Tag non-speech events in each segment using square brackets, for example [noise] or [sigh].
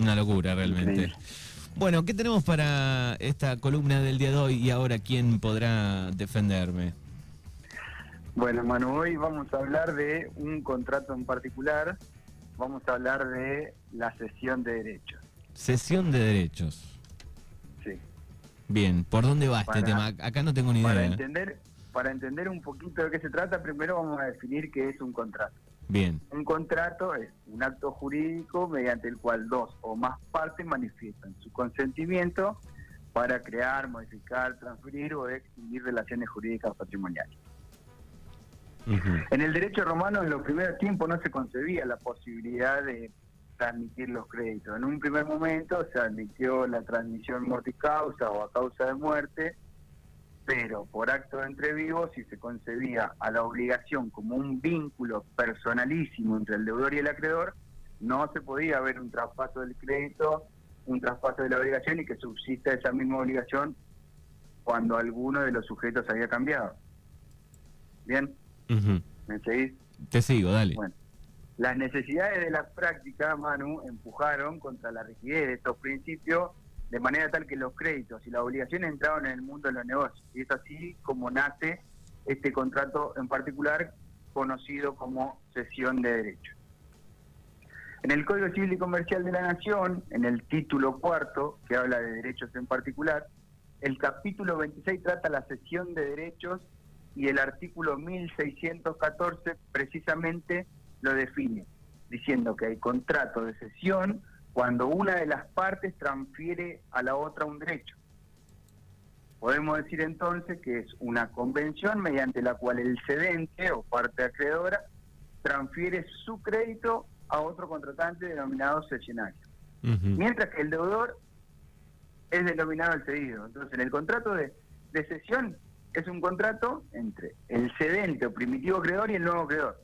Una locura realmente. Increíble. Bueno, ¿qué tenemos para esta columna del día de hoy y ahora quién podrá defenderme? Bueno, Manu, hoy vamos a hablar de un contrato en particular. Vamos a hablar de la cesión de derechos. Sesión de derechos. Sí. Bien, ¿por dónde va este Para- tema? Acá no tengo ni Para idea. entender, para entender un poquito de qué se trata, primero vamos a definir qué es un contrato. Bien, Un contrato es un acto jurídico mediante el cual dos o más partes manifiestan su consentimiento para crear, modificar, transferir o extinguir relaciones jurídicas patrimoniales. En el derecho romano en los primeros tiempos no se concebía la posibilidad de transmitir los créditos. En un primer momento se admitió la transmisión mortis causa o a causa de muerte, pero por acto de entre vivos si se concebía a la obligación como un vínculo personalísimo entre el deudor y el acreedor, no se podía haber un traspaso del crédito, un traspaso de la obligación y que subsista esa misma obligación cuando alguno de los sujetos había cambiado. Bien, Ujú. ¿me seguís? Te sigo, dale. Bueno, las necesidades de la práctica, Manu, empujaron contra la rigidez de estos principios de manera tal que los créditos y las obligaciones entraron en el mundo de los negocios. Y es así como nace este contrato en particular conocido como cesión de derechos. En el Código Civil y Comercial de la Nación, en el título cuarto, que habla de derechos en particular, el capítulo 26 trata la cesión de derechos y el artículo 1614 precisamente lo define, diciendo que hay contrato de cesión cuando una de las partes transfiere a la otra un derecho. Podemos decir entonces que es una convención mediante la cual el cedente o parte acreedora transfiere su crédito a otro contratante denominado cesionario mientras que el deudor es denominado el cedido. Entonces, en el contrato de, de cesión es un contrato entre el cedente o primitivo acreedor y el nuevo acreedor.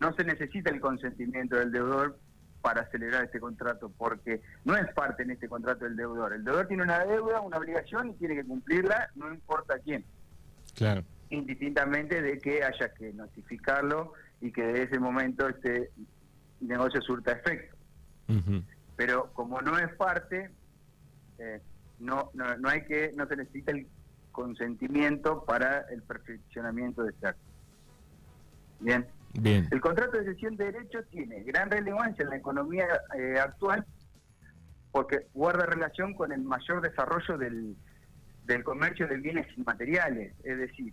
No se necesita el consentimiento del deudor para celebrar este contrato, porque no es parte en este contrato del deudor. El deudor tiene una deuda, una obligación y tiene que cumplirla, no importa quién Claro. indistintamente de que haya que notificarlo y que de ese momento este negocio surta efecto pero como no es parte, eh, no, no, no hay que, no se necesita el consentimiento para el perfeccionamiento de este acto. Bien. Bien. El contrato de cesión de derechos tiene gran relevancia en la economía eh, actual porque guarda relación con el mayor desarrollo del, del comercio de bienes inmateriales. Es decir,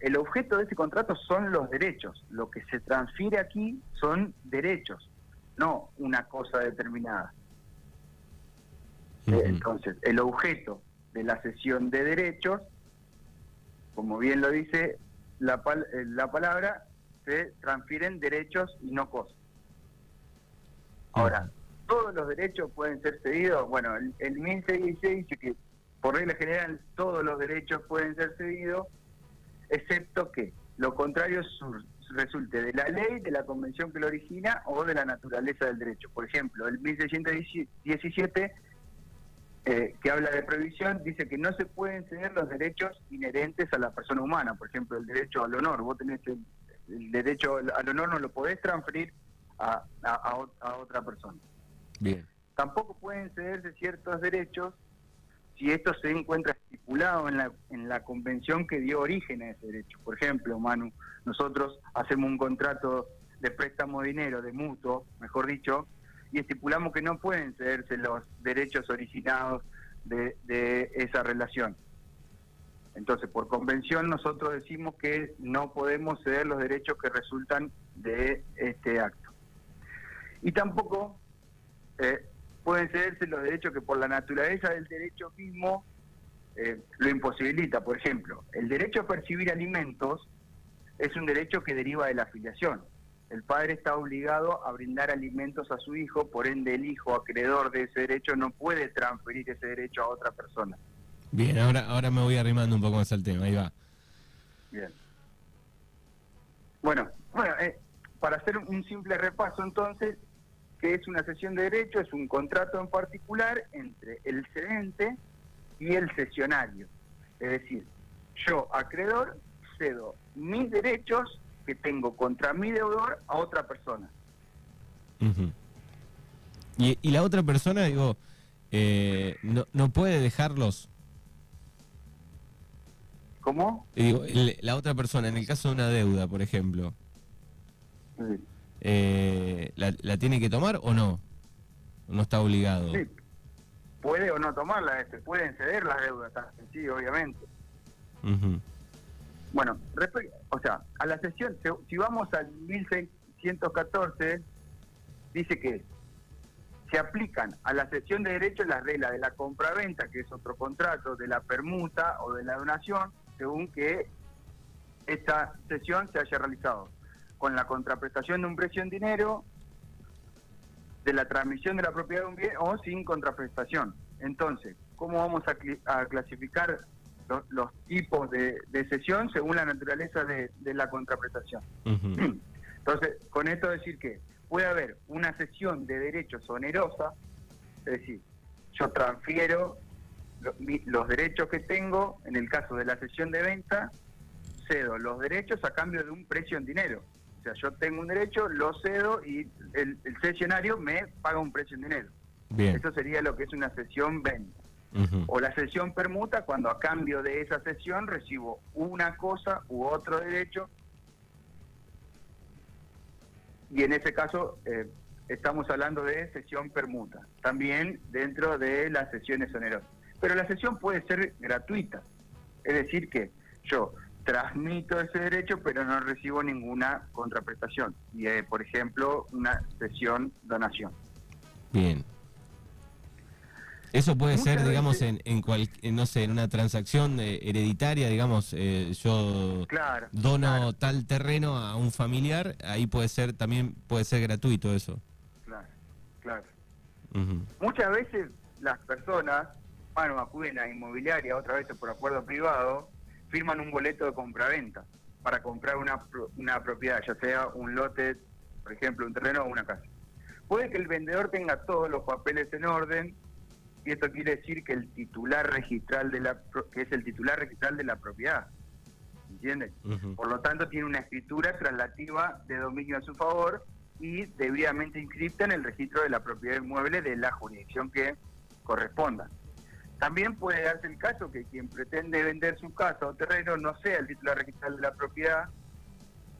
el objeto de este contrato son los derechos. Lo que se transfiere aquí son derechos, no una cosa determinada. Entonces, el objeto de la cesión de derechos, como bien lo dice la, pal- eh, la palabra, se transfieren derechos y no cosas. Ahora, todos los derechos pueden ser cedidos. Bueno, el, el 1616 dice que por regla general todos los derechos pueden ser cedidos, excepto que lo contrario sur- resulte de la ley, de la convención que lo origina o de la naturaleza del derecho. Por ejemplo, el 1617 eh, que habla de prohibición, dice que no se pueden ceder los derechos inherentes a la persona humana, por ejemplo, el derecho al honor. Vos tenés el, el derecho al honor, no lo podés transferir a, a otra persona. Bien. Tampoco pueden cederse ciertos derechos si esto se encuentra estipulado en la, en la convención que dio origen a ese derecho. Por ejemplo, Manu, nosotros hacemos un contrato de préstamo de dinero, de mutuo, mejor dicho, y estipulamos que no pueden cederse los derechos originados de, de esa relación. Entonces, por convención, nosotros decimos que no podemos ceder los derechos que resultan de este acto. Y tampoco eh, pueden cederse los derechos que por la naturaleza del derecho mismo eh, lo imposibilita. Por ejemplo, el derecho a percibir alimentos es un derecho que deriva de la afiliación. El padre está obligado a brindar alimentos a su hijo, por ende el hijo acreedor de ese derecho no puede transferir ese derecho a otra persona. Bien, ahora, ahora me voy arrimando un poco más al tema, ahí va. Bien. Bueno, bueno, eh, para hacer un simple repaso entonces, que es una cesión de derecho? Es un contrato en particular entre el cedente y el cesionario. Es decir, yo, acreedor, cedo mis derechos que tengo contra mi deudor a otra persona. Y, y la otra persona, digo, eh, no, no puede dejarlos. ¿Cómo? Y digo, el- la otra persona, en el caso de una deuda, por ejemplo, Sí. eh, ¿la, la tiene que tomar o no? No está obligado. Sí. Puede o no tomarla, este, pueden ceder las deudas, sí, obviamente. Ujú. Bueno, respe- o sea, a la sesión, se- si vamos al 1614, dice que se aplican a la sesión de derechos las reglas de la compraventa, que es otro contrato, de la permuta o de la donación, según que esta sesión se haya realizado con la contraprestación de un precio en dinero, de la transmisión de la propiedad de un bien o sin contraprestación. Entonces, ¿cómo vamos a, clasificar los, los tipos de, de sesión según la naturaleza de, de la contraprestación? [clears throat] Entonces, con esto decir que puede haber una sesión de derechos onerosa, es decir, yo transfiero lo- mi- los derechos que tengo, en el caso de la sesión de venta, cedo los derechos a cambio de un precio en dinero. O sea, yo tengo un derecho, lo cedo y el, el sesionario me paga un precio en dinero. Bien. Eso sería lo que es una sesión venta. O la sesión permuta cuando a cambio de esa sesión recibo una cosa u otro derecho. Y en ese caso eh, estamos hablando de sesión permuta, también dentro de las sesiones onerosas. Pero la sesión puede ser gratuita, es decir que yo transmito ese derecho pero no recibo ninguna contraprestación. Y eh, por ejemplo, una sesión donación. Bien. Eso puede Muchas ser, digamos, en, en, cual- en, no sé, en una transacción eh, hereditaria, digamos, eh, yo Claro. dono claro. tal terreno a un familiar, ahí puede ser, también puede ser gratuito eso. Claro, claro. Muchas veces las personas, bueno, acuden a inmobiliaria, otras veces por acuerdo privado, firman un boleto de compraventa para comprar una, una propiedad, ya sea un lote, por ejemplo, un terreno o una casa. Puede que el vendedor tenga todos los papeles en orden y esto quiere decir que el titular registral de la que es el titular registral de la propiedad. ¿Entiendes? Por lo tanto, tiene una escritura traslativa de dominio a su favor y debidamente inscripta en el registro de la propiedad inmueble de la jurisdicción que corresponda. También puede darse el caso que quien pretende vender su casa o terreno no sea el titular registral de la propiedad,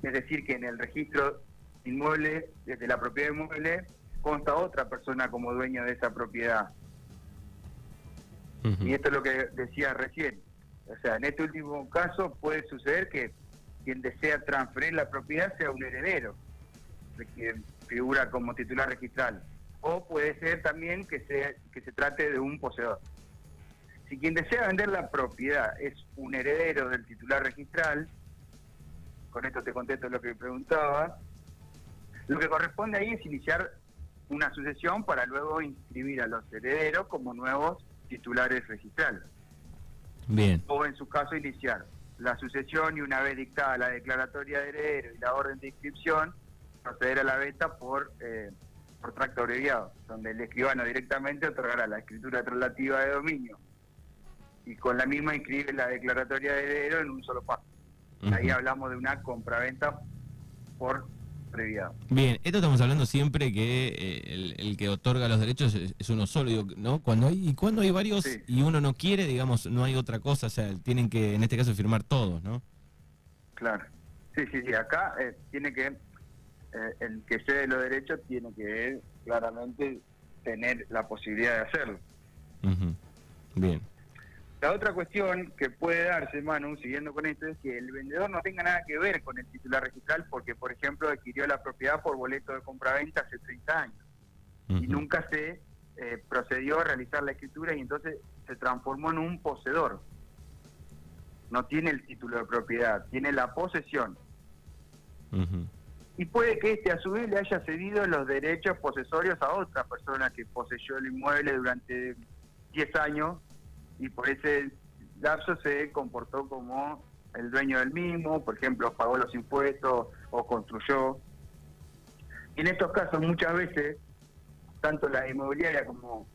es decir, que en el registro inmueble, desde la propiedad inmueble, consta otra persona como dueño de esa propiedad. Y esto es lo que decía recién. O sea, en este último caso puede suceder que quien desea transferir la propiedad sea un heredero, de quien figura como titular registral. O puede ser también que, sea, que se trate de un poseedor. Si quien desea vender la propiedad es un heredero del titular registral, con esto te contesto lo que preguntaba, lo que corresponde ahí es iniciar una sucesión para luego inscribir a los herederos como nuevos titulares registrales. Bien. O en su caso iniciar la sucesión y una vez dictada la declaratoria de heredero y la orden de inscripción, proceder a la venta por, eh, por tracto abreviado, donde el escribano directamente otorgará la escritura traslativa de dominio y con la misma inscribe la declaratoria de heredero en un solo paso. Ahí hablamos de una compraventa por abreviado. Bien, esto estamos hablando siempre que eh, el, el que otorga los derechos es, es uno solo, digo, ¿no? Cuando hay, y cuando hay varios Sí. y uno no quiere, digamos, no hay otra cosa, o sea, tienen que, en este caso, firmar todos, ¿no? Claro. Sí, sí, sí. Acá eh, tiene que, eh, el que cede los derechos tiene que claramente tener la posibilidad de hacerlo. Bien. La otra cuestión que puede darse, Manu, siguiendo con esto, es que el vendedor no tenga nada que ver con el titular registral porque, por ejemplo, adquirió la propiedad por boleto de compraventa hace 30 años y nunca se eh, procedió a realizar la escritura y entonces se transformó en un poseedor. No tiene el título de propiedad, tiene la posesión. Y puede que este a su vez le haya cedido los derechos posesorios a otra persona que poseyó el inmueble durante 10 años y por ese lapso se comportó como el dueño del mismo, por ejemplo, pagó los impuestos o construyó. Y en estos casos muchas veces, tanto la inmobiliaria como,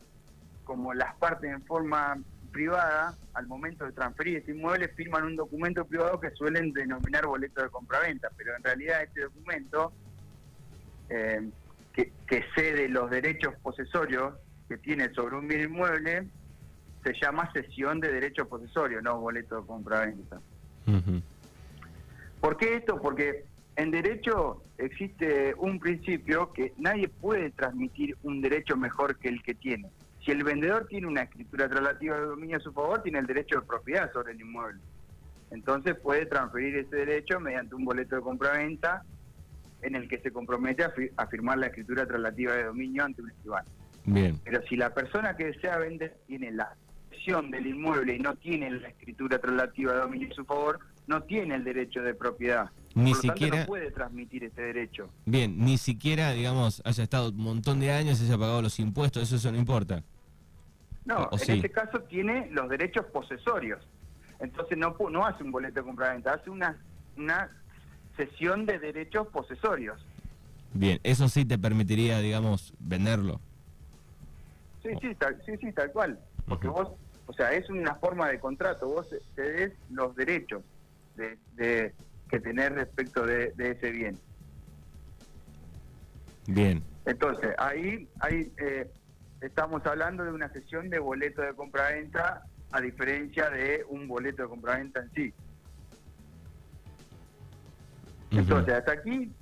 como las partes en forma privada, al momento de transferir este inmueble, firman un documento privado que suelen denominar boleto de compraventa, pero en realidad este documento, eh, que, que cede los derechos posesorios que tiene sobre un bien inmueble, se llama cesión de derechos posesorios, no boleto de compra-venta. ¿Por qué esto? Porque en derecho existe un principio que nadie puede transmitir un derecho mejor que el que tiene. Si el vendedor tiene una escritura traslativa de dominio a su favor, tiene el derecho de propiedad sobre el inmueble. Entonces puede transferir ese derecho mediante un boleto de compraventa en el que se compromete a, fi- a firmar la escritura traslativa de dominio ante un escribano. Bien, Pero si la persona que desea vender tiene la posesión del inmueble y no tiene la escritura traslativa de dominio a su favor, no tiene el derecho de propiedad. Ni Por lo tanto, siquiera- no puede transmitir ese derecho. bien, ni siquiera, digamos, haya estado un montón de años, haya pagado los impuestos, eso, eso no importa. No, O- en sí. este caso tiene los derechos posesorios. Entonces no no hace un boleto de compraventa, hace una una cesión de derechos posesorios. Bien, eso sí te permitiría, digamos, venderlo. Sí, sí, tal, sí, sí, tal cual. Porque vos, o sea, es una forma de contrato, vos cedés los derechos de, de- que tenés respecto de, de ese bien. Bien, Entonces, ahí, ahí eh, estamos hablando de una sesión de boleto de compraventa a diferencia de un boleto de compraventa en sí. Entonces, hasta aquí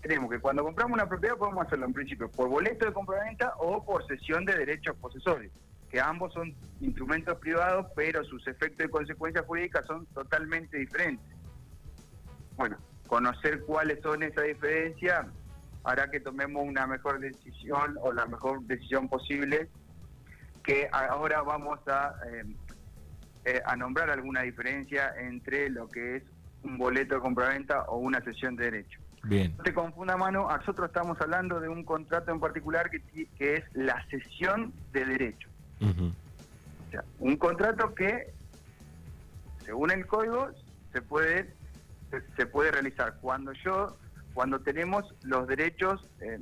tenemos que cuando compramos una propiedad podemos hacerlo en principio por boleto de compraventa o por cesión de derechos posesorios, que ambos son instrumentos privados, pero sus efectos y consecuencias jurídicas son totalmente diferentes. Bueno, conocer cuáles son esas diferencias hará que tomemos una mejor decisión o la mejor decisión posible, que ahora vamos a, eh, eh, a nombrar alguna diferencia entre lo que es un boleto de compraventa o una cesión de derecho. bien, No te confunda, mano, nosotros estamos hablando de un contrato en particular que, que es la cesión de derecho. Ujú. O sea, un contrato que, según el código, se puede se, se puede realizar cuando yo, cuando tenemos los derechos, eh,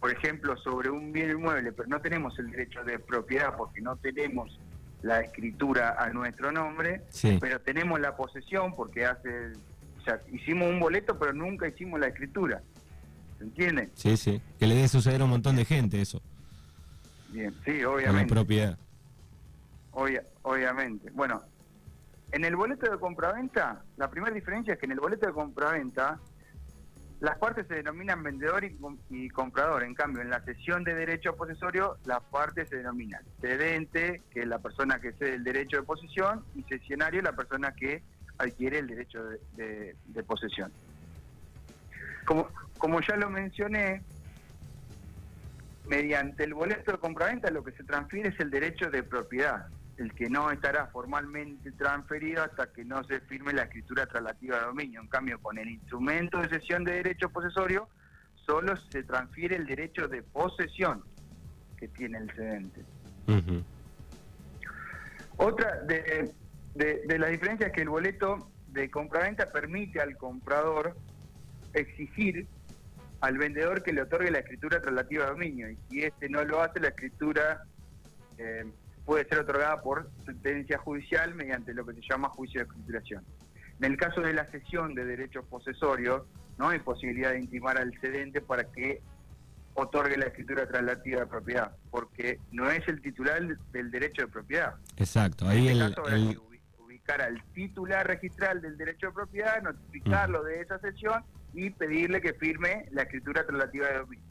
por ejemplo, sobre un bien inmueble, pero no tenemos el derecho de propiedad porque no tenemos la escritura a nuestro nombre, sí, pero tenemos la posesión porque hace, o sea, hicimos un boleto, pero nunca hicimos la escritura. ¿Se entiende? sí, sí. Que le dé suceder a un montón de gente eso, Bien, sí, con la obviamente. propiedad. Obvia- obviamente. Bueno, en el boleto de compraventa, la primera diferencia es que en el boleto de compraventa las partes se denominan vendedor y, com- y comprador. En cambio, en la cesión de derecho posesorio, las partes se denominan cedente, que es la persona que cede el derecho de posesión, y cesionario, la persona que adquiere el derecho de, de- de posesión. Como, como ya lo mencioné, mediante el boleto de compraventa lo que se transfiere es el derecho de propiedad, el que no estará formalmente transferido hasta que no se firme la escritura traslativa de dominio. En cambio, con el instrumento de cesión de derecho posesorio, solo se transfiere el derecho de posesión que tiene el cedente. Otra de, de, de las diferencias es que el boleto de compraventa permite al comprador exigir al vendedor que le otorgue la escritura traslativa de dominio y si este no lo hace la escritura eh, puede ser otorgada por sentencia judicial mediante lo que se llama juicio de escrituración. En el caso de la cesión de derechos posesorios no hay posibilidad de intimar al cedente para que otorgue la escritura traslativa de propiedad porque no es el titular del derecho de propiedad. Exacto, ahí En el, este caso el- que ubi- ubicar al titular registral del derecho de propiedad, notificarlo de esa sesión y pedirle que firme la escritura traslativa de dominio,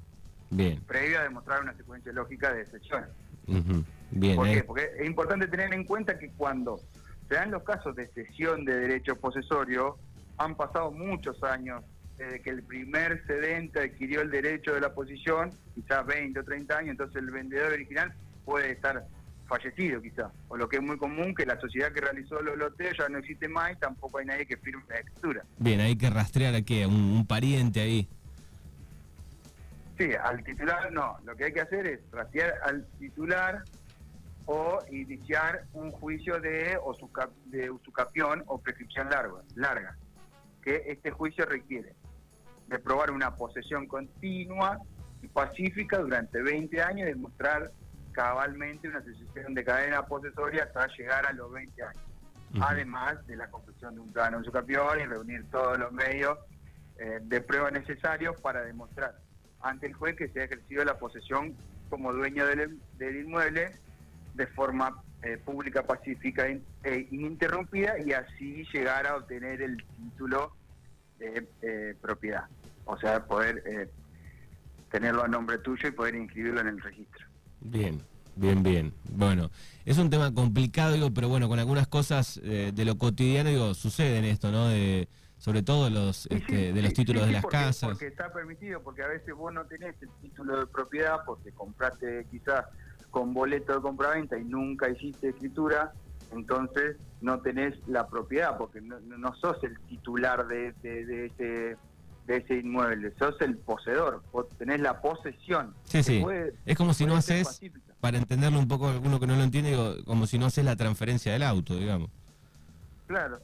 bien, previo a demostrar una secuencia lógica de sesiones. ujú, bien, ¿Por qué? Porque es importante tener en cuenta que cuando se dan los casos de cesión de derecho posesorio, han pasado muchos años desde que el primer cedente adquirió el derecho de la posición, quizás 20 o 30 años, entonces el vendedor original puede estar fallecido quizás, o lo que es muy común, que la sociedad que realizó los loteos ya no existe más y tampoco hay nadie que firme la escritura. bien, hay que rastrear a qué, un, un pariente ahí. Sí, al titular no. Lo que hay que hacer es rastrear al titular o iniciar un juicio de, usuca- de usucapión o prescripción larga, larga, que este juicio requiere de probar una posesión continua y pacífica durante 20 años y demostrar cabalmente una sucesión de cadena posesoria hasta llegar a los 20 años. Además de la conclusión de un plano usucapión y reunir todos los medios eh, de prueba necesarios para demostrar ante el juez que se ha ejercido la posesión como dueño del, del inmueble de forma eh, pública, pacífica e ininterrumpida y así llegar a obtener el título de eh, propiedad. O sea, poder tenerlo a nombre tuyo y poder inscribirlo en el registro. Bien, bien, bien. Bueno, es un tema complicado, digo, pero bueno, con algunas cosas de lo cotidiano, digo, sucede en esto, ¿no? De, sobre todo los este, de los títulos de las casas. Porque está permitido, porque a veces vos no tenés el título de propiedad porque compraste quizás con boleto de compraventa y nunca hiciste escritura, entonces no tenés la propiedad, porque no, sos el titular de, de ese inmueble, sos el poseedor, vos tenés la posesión. Sí, sí. es como si no haces, para entenderlo un poco alguno que no lo entiende, como si no haces la transferencia del auto, digamos. Claro.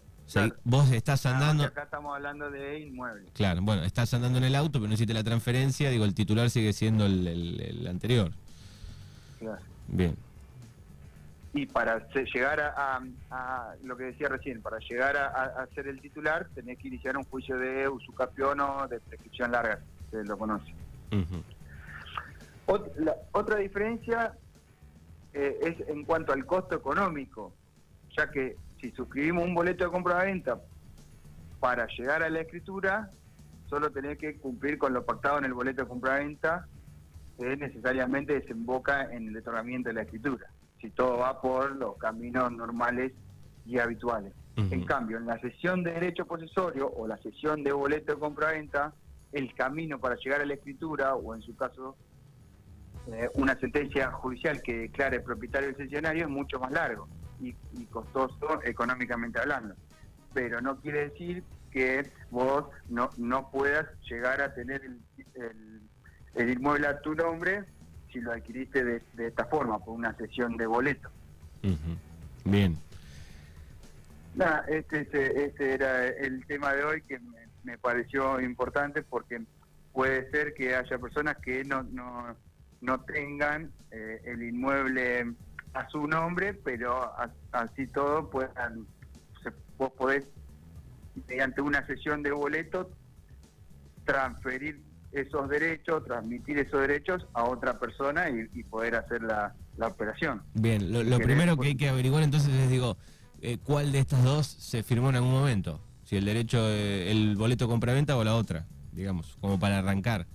Vos estás andando... acá estamos hablando de inmueble. Claro, bueno, estás andando en el auto, pero no hiciste la transferencia, digo, el titular sigue siendo el, el anterior. Bien. Y para llegar a, lo que decía recién, para llegar a, ser el titular, tenés que iniciar un juicio de usucapiono de prescripción larga, se lo conoce. otra diferencia eh, es en cuanto al costo económico, ya que si suscribimos un boleto de compra-venta para llegar a la escritura, solo tenés que cumplir con lo pactado en el boleto de compra-venta necesariamente desemboca en el otorgamiento de la escritura, si todo va por los caminos normales y habituales. En cambio, en la sesión de derecho posesorio o la sesión de boleto de compraventa, el camino para llegar a la escritura, o en su caso, eh, una sentencia judicial que declare propietario del sesionario, es mucho más largo y, costoso económicamente hablando. Pero no quiere decir que vos no, no puedas llegar a tener el el inmueble a tu nombre si lo adquiriste de, esta forma, por una sesión de boleto. Bien. este, este, este, era el tema de hoy que me, pareció importante porque puede ser que haya personas que no, no, no tengan eh, el inmueble a su nombre, pero así todo puedan, vos podés, mediante una sesión de boleto, transferir esos derechos, transmitir esos derechos a otra persona y, poder hacer la, operación. Bien, lo, primero que hay que averiguar entonces es, digo, eh, ¿cuál de estas dos se firmó en algún momento? Si el derecho, eh, el boleto compra-venta o la otra, digamos, como para arrancar.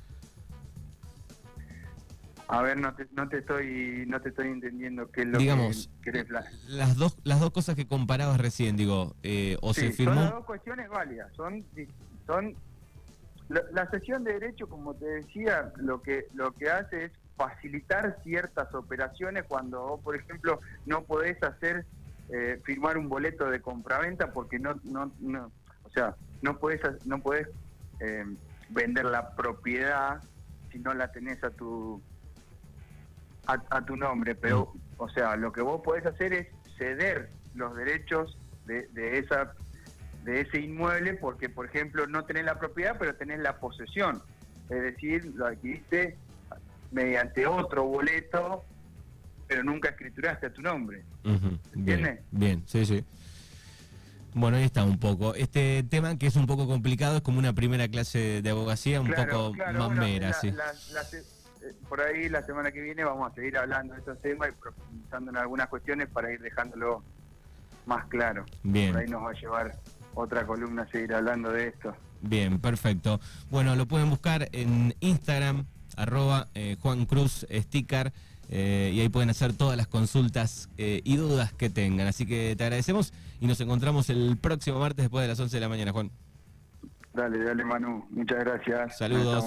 A ver, no te, no te estoy no te estoy entendiendo qué es lo Digamos, que las dos las dos cosas que comparabas recién, digo, eh, o se firmó... Son las dos cuestiones válidas, son son la, sesión de derecho, como te decía, lo que lo que hace es facilitar ciertas operaciones cuando vos, por ejemplo, no podés hacer eh, firmar un boleto de compraventa porque no no no, o sea, no podés no podés eh, vender la propiedad si no la tenés a tu a, tu nombre, pero mm. o sea, lo que vos podés hacer es ceder los derechos de, de esa de ese inmueble porque, por ejemplo, no tenés la propiedad, pero tenés la posesión. Es decir, lo adquiriste mediante otro boleto, pero nunca escrituraste a tu nombre. ¿Entiendes? Bien, sí, sí. Bueno, ahí está un poco. Este tema que es un poco complicado, es como una primera clase de abogacía, un poco más mera, sí. Eh, por ahí la semana que viene vamos a seguir hablando de estos temas y profundizando en algunas cuestiones para ir dejándolo más claro. Bien. Por ahí nos va a llevar otra columna seguir hablando de esto. Bien, perfecto. Bueno, lo pueden buscar en Instagram, arroba eh, Juan Cruz Sticker, eh, y ahí pueden hacer todas las consultas eh, y dudas que tengan. Así que te agradecemos y nos encontramos el próximo martes después de las 11 de la mañana, Juan. Dale, dale Manu, muchas gracias. Saludos.